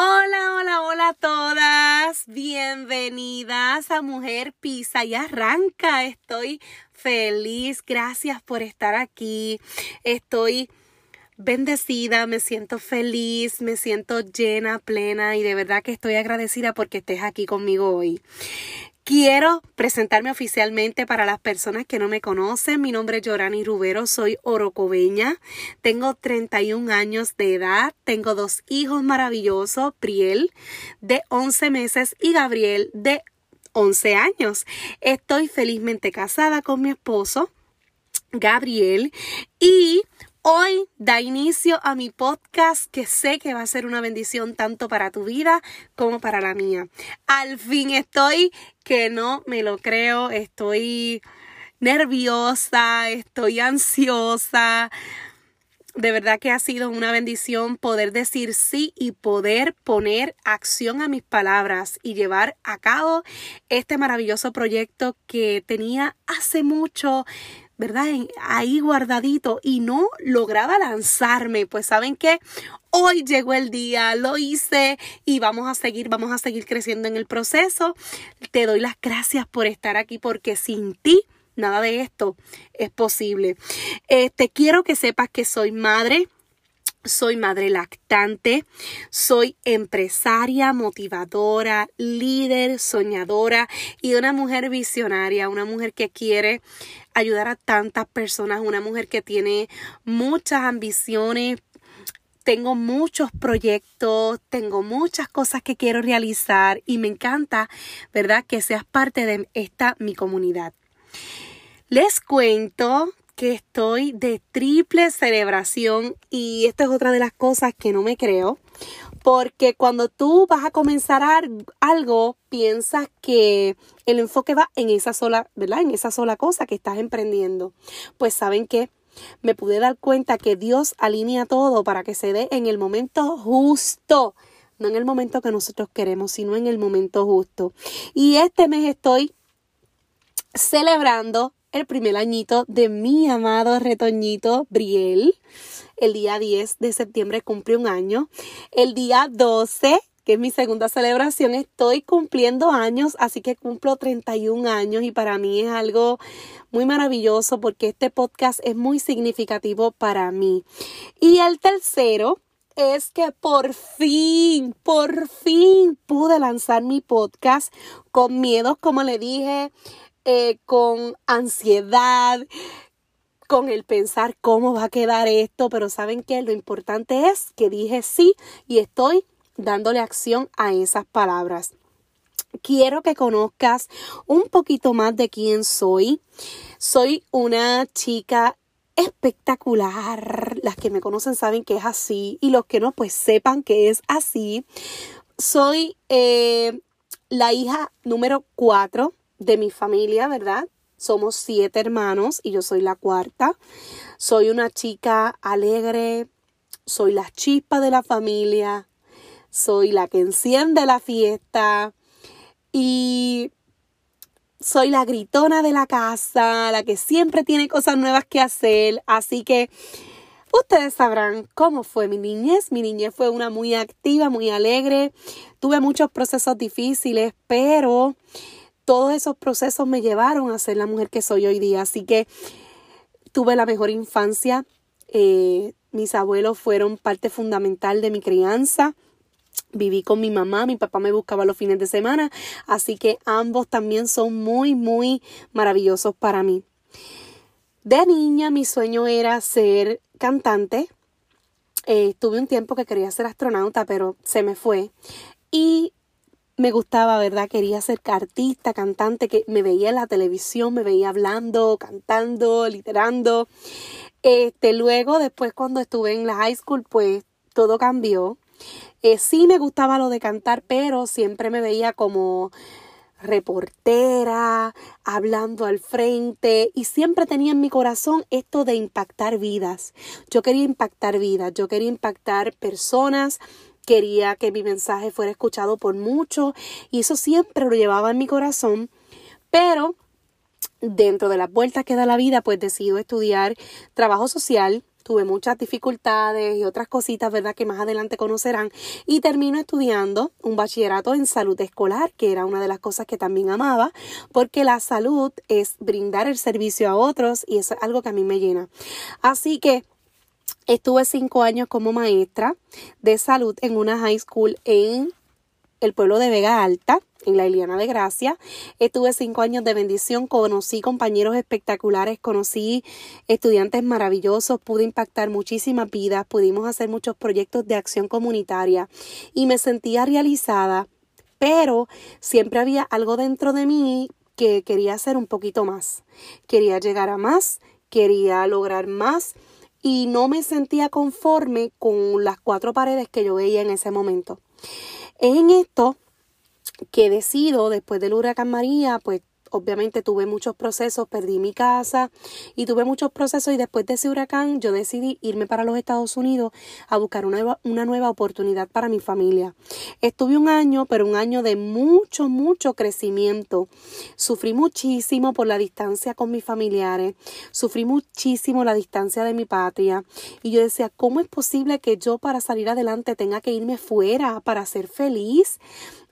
Hola, hola, hola a todas. Bienvenidas a Mujer Pisa y Arranca. Estoy feliz. Gracias por estar aquí. Estoy bendecida, me siento feliz, me siento llena, plena y de verdad que estoy agradecida porque estés aquí conmigo hoy. Quiero presentarme oficialmente para las personas que no me conocen. Mi nombre es Yorani Rubero, soy orocobeña, tengo 31 años de edad, tengo dos hijos maravillosos, Priel de 11 meses y Gabriel de 11 años. Estoy felizmente casada con mi esposo, Gabriel, y Hoy da inicio a mi podcast que sé que va a ser una bendición tanto para tu vida como para la mía. Al fin estoy que no me lo creo, estoy nerviosa, estoy ansiosa. De verdad que ha sido una bendición poder decir sí y poder poner acción a mis palabras y llevar a cabo este maravilloso proyecto que tenía hace mucho ¿verdad? Ahí guardadito y no lograba lanzarme. Pues saben que hoy llegó el día, lo hice y vamos a seguir, vamos a seguir creciendo en el proceso. Te doy las gracias por estar aquí porque sin ti nada de esto es posible. Te este, quiero que sepas que soy madre soy madre lactante, soy empresaria, motivadora, líder, soñadora y una mujer visionaria, una mujer que quiere ayudar a tantas personas, una mujer que tiene muchas ambiciones, tengo muchos proyectos, tengo muchas cosas que quiero realizar y me encanta, ¿verdad?, que seas parte de esta mi comunidad. Les cuento que estoy de triple celebración y esta es otra de las cosas que no me creo. Porque cuando tú vas a comenzar algo, piensas que el enfoque va en esa sola, ¿verdad? En esa sola cosa que estás emprendiendo. Pues saben que me pude dar cuenta que Dios alinea todo para que se dé en el momento justo. No en el momento que nosotros queremos, sino en el momento justo. Y este mes estoy celebrando el primer añito de mi amado retoñito Briel. El día 10 de septiembre cumple un año. El día 12 que es mi segunda celebración, estoy cumpliendo años, así que cumplo 31 años y para mí es algo muy maravilloso porque este podcast es muy significativo para mí. Y el tercero es que por fin, por fin pude lanzar mi podcast con miedos, como le dije, eh, con ansiedad, con el pensar cómo va a quedar esto, pero saben que lo importante es que dije sí y estoy dándole acción a esas palabras. Quiero que conozcas un poquito más de quién soy. Soy una chica espectacular. Las que me conocen saben que es así y los que no, pues sepan que es así. Soy eh, la hija número cuatro de mi familia, ¿verdad? Somos siete hermanos y yo soy la cuarta. Soy una chica alegre, soy la chispa de la familia, soy la que enciende la fiesta y soy la gritona de la casa, la que siempre tiene cosas nuevas que hacer. Así que ustedes sabrán cómo fue mi niñez. Mi niñez fue una muy activa, muy alegre. Tuve muchos procesos difíciles, pero todos esos procesos me llevaron a ser la mujer que soy hoy día. Así que tuve la mejor infancia. Eh, mis abuelos fueron parte fundamental de mi crianza. Viví con mi mamá, mi papá me buscaba los fines de semana, así que ambos también son muy, muy maravillosos para mí. De niña mi sueño era ser cantante. Eh, tuve un tiempo que quería ser astronauta, pero se me fue. Y me gustaba, ¿verdad? Quería ser artista, cantante, que me veía en la televisión, me veía hablando, cantando, literando. Este, luego, después cuando estuve en la high school, pues todo cambió. Eh, sí me gustaba lo de cantar, pero siempre me veía como reportera, hablando al frente y siempre tenía en mi corazón esto de impactar vidas. Yo quería impactar vidas, yo quería impactar personas, quería que mi mensaje fuera escuchado por muchos y eso siempre lo llevaba en mi corazón, pero dentro de las vueltas que da la vida, pues decido estudiar trabajo social tuve muchas dificultades y otras cositas, ¿verdad? Que más adelante conocerán. Y termino estudiando un bachillerato en salud escolar, que era una de las cosas que también amaba, porque la salud es brindar el servicio a otros y es algo que a mí me llena. Así que estuve cinco años como maestra de salud en una high school en el pueblo de Vega Alta en la Iliana de Gracia. Estuve cinco años de bendición, conocí compañeros espectaculares, conocí estudiantes maravillosos, pude impactar muchísimas vidas, pudimos hacer muchos proyectos de acción comunitaria y me sentía realizada, pero siempre había algo dentro de mí que quería hacer un poquito más, quería llegar a más, quería lograr más y no me sentía conforme con las cuatro paredes que yo veía en ese momento. En esto que decido, después del huracán María, pues obviamente tuve muchos procesos, perdí mi casa y tuve muchos procesos y después de ese huracán yo decidí irme para los Estados Unidos a buscar una, una, nueva oportunidad para mi familia. Estuve un año, pero un año de mucho, mucho crecimiento. Sufrí muchísimo por la distancia con mis familiares, sufrí muchísimo la distancia de mi patria y yo decía, ¿cómo es posible que yo para salir adelante tenga que irme fuera para ser feliz?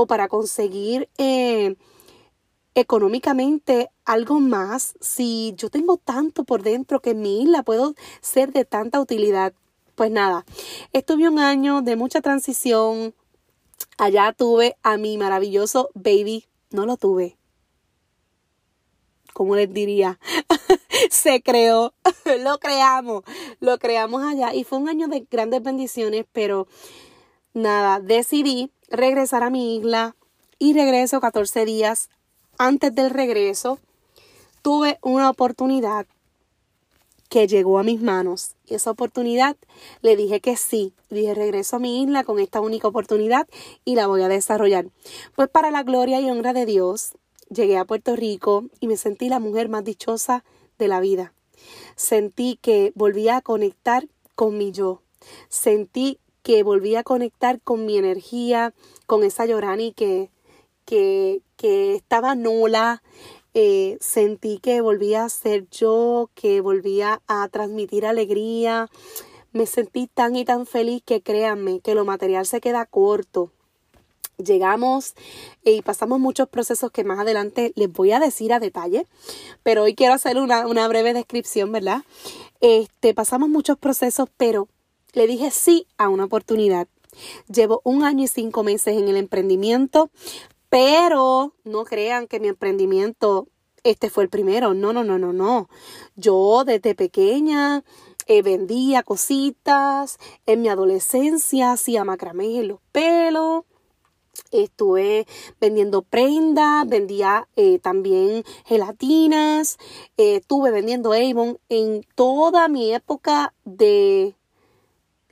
o para conseguir eh, económicamente algo más si yo tengo tanto por dentro que mi isla puedo ser de tanta utilidad. Pues nada, estuve un año de mucha transición. Allá tuve a mi maravilloso baby. No lo tuve. ¿Cómo les diría? Se creó, lo creamos, lo creamos allá y fue un año de grandes bendiciones, pero nada, decidí regresar a mi isla y regreso 14 días antes del regreso. Tuve una oportunidad que llegó a mis manos. Y esa oportunidad le dije que sí. Dije, regreso a mi isla con esta única oportunidad y la voy a desarrollar. Pues para la gloria y honra de Dios, llegué a Puerto Rico y me sentí la mujer más dichosa de la vida. Sentí que volvía a conectar con mi yo. Sentí que volví a conectar con mi energía, con esa Yorani que, que, estaba nula. Eh, sentí que volvía a ser yo, que volvía a transmitir alegría. Me sentí tan y tan feliz que créanme que lo material se queda corto. Llegamos y pasamos muchos procesos que más adelante les voy a decir a detalle, pero hoy quiero hacer una, una breve descripción, ¿verdad? Este, pasamos muchos procesos, pero le dije sí a una oportunidad. Llevo un año y cinco meses en el emprendimiento, pero no crean que mi emprendimiento este fue el primero. No, no, no, no, no. Yo desde pequeña eh, vendía cositas. En mi adolescencia hacía macramé en los pelos. Estuve vendiendo prendas, vendía eh, también gelatinas, eh, estuve vendiendo Avon en toda mi época de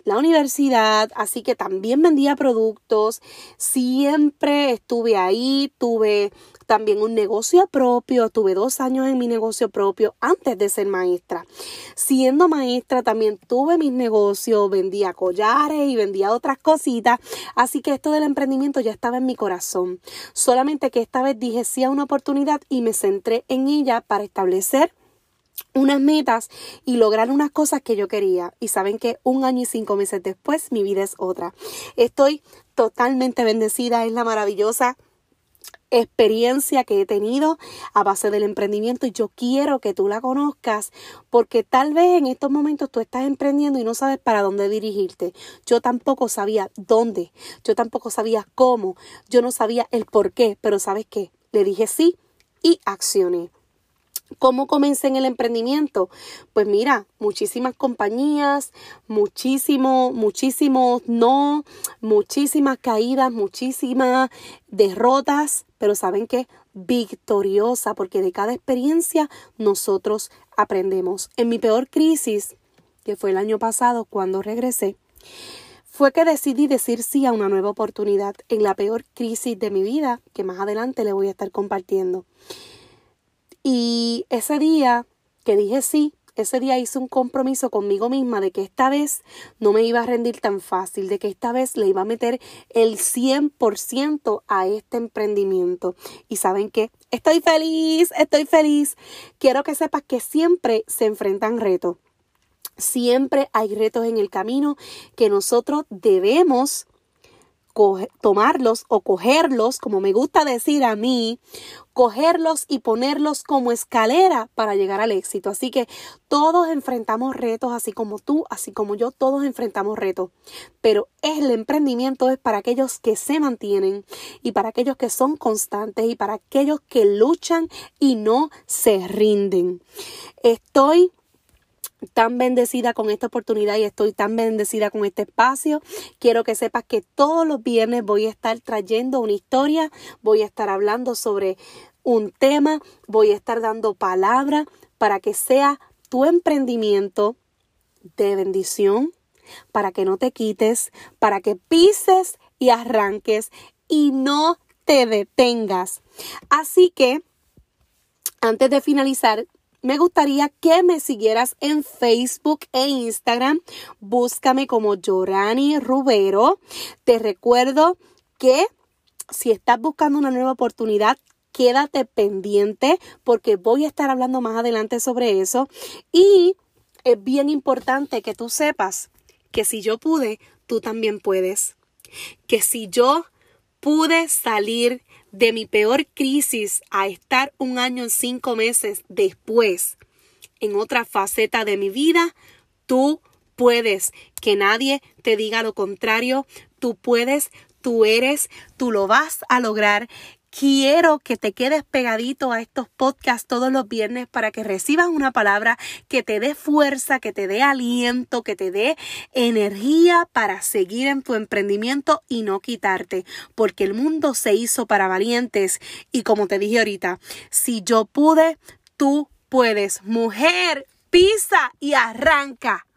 la universidad, así que también vendía productos, siempre estuve ahí, tuve también un negocio propio, tuve dos años en mi negocio propio antes de ser maestra. Siendo maestra también tuve mis negocios, vendía collares y vendía otras cositas, así que esto del emprendimiento ya estaba en mi corazón. Solamente que esta vez dije sí a una oportunidad y me centré en ella para establecer unas metas y lograr unas cosas que yo quería. Y saben que un año y cinco meses después mi vida es otra. Estoy totalmente bendecida, es la maravillosa experiencia que he tenido a base del emprendimiento y yo quiero que tú la conozcas porque tal vez en estos momentos tú estás emprendiendo y no sabes para dónde dirigirte. Yo tampoco sabía dónde, yo tampoco sabía cómo, yo no sabía el por qué, pero ¿sabes qué? Le dije sí y accioné. ¿Cómo comencé en el emprendimiento? Pues mira, muchísimas compañías, muchísimo, muchísimos no, muchísimas caídas, muchísimas derrotas, pero ¿saben qué? Victoriosa, porque de cada experiencia nosotros aprendemos. En mi peor crisis, que fue el año pasado cuando regresé, fue que decidí decir sí a una nueva oportunidad en la peor crisis de mi vida, que más adelante le voy a estar compartiendo. Y ese día que dije sí, ese día hice un compromiso conmigo misma de que esta vez no me iba a rendir tan fácil, de que esta vez le iba a meter el 100% a este emprendimiento. Y saben qué, estoy feliz, estoy feliz. Quiero que sepas que siempre se enfrentan retos. Siempre hay retos en el camino que nosotros debemos tomarlos o cogerlos, como me gusta decir a mí, cogerlos y ponerlos como escalera para llegar al éxito. Así que todos enfrentamos retos, así como tú, así como yo, todos enfrentamos retos. Pero el emprendimiento es para aquellos que se mantienen y para aquellos que son constantes y para aquellos que luchan y no se rinden. Estoy tan bendecida con esta oportunidad y estoy tan bendecida con este espacio. Quiero que sepas que todos los viernes voy a estar trayendo una historia, voy a estar hablando sobre un tema, voy a estar dando palabra para que sea tu emprendimiento de bendición, para que no te quites, para que pises y arranques y no te detengas. Así que, antes de finalizar, me gustaría que me siguieras en Facebook e Instagram. Búscame como Yorani Rubero. Te recuerdo que si estás buscando una nueva oportunidad, quédate pendiente porque voy a estar hablando más adelante sobre eso. Y es bien importante que tú sepas que si yo pude, tú también puedes. Que si yo pude salir de mi peor crisis a estar un año y cinco meses después en otra faceta de mi vida, tú puedes. Que nadie te diga lo contrario. Tú puedes, tú eres, tú lo vas a lograr Quiero que te quedes pegadito a estos podcasts todos los viernes para que recibas una palabra que te dé fuerza, que te dé aliento, que te dé energía para seguir en tu emprendimiento y no quitarte, porque el mundo se hizo para valientes y como te dije ahorita, si yo pude, tú puedes. Mujer, pisa y arranca.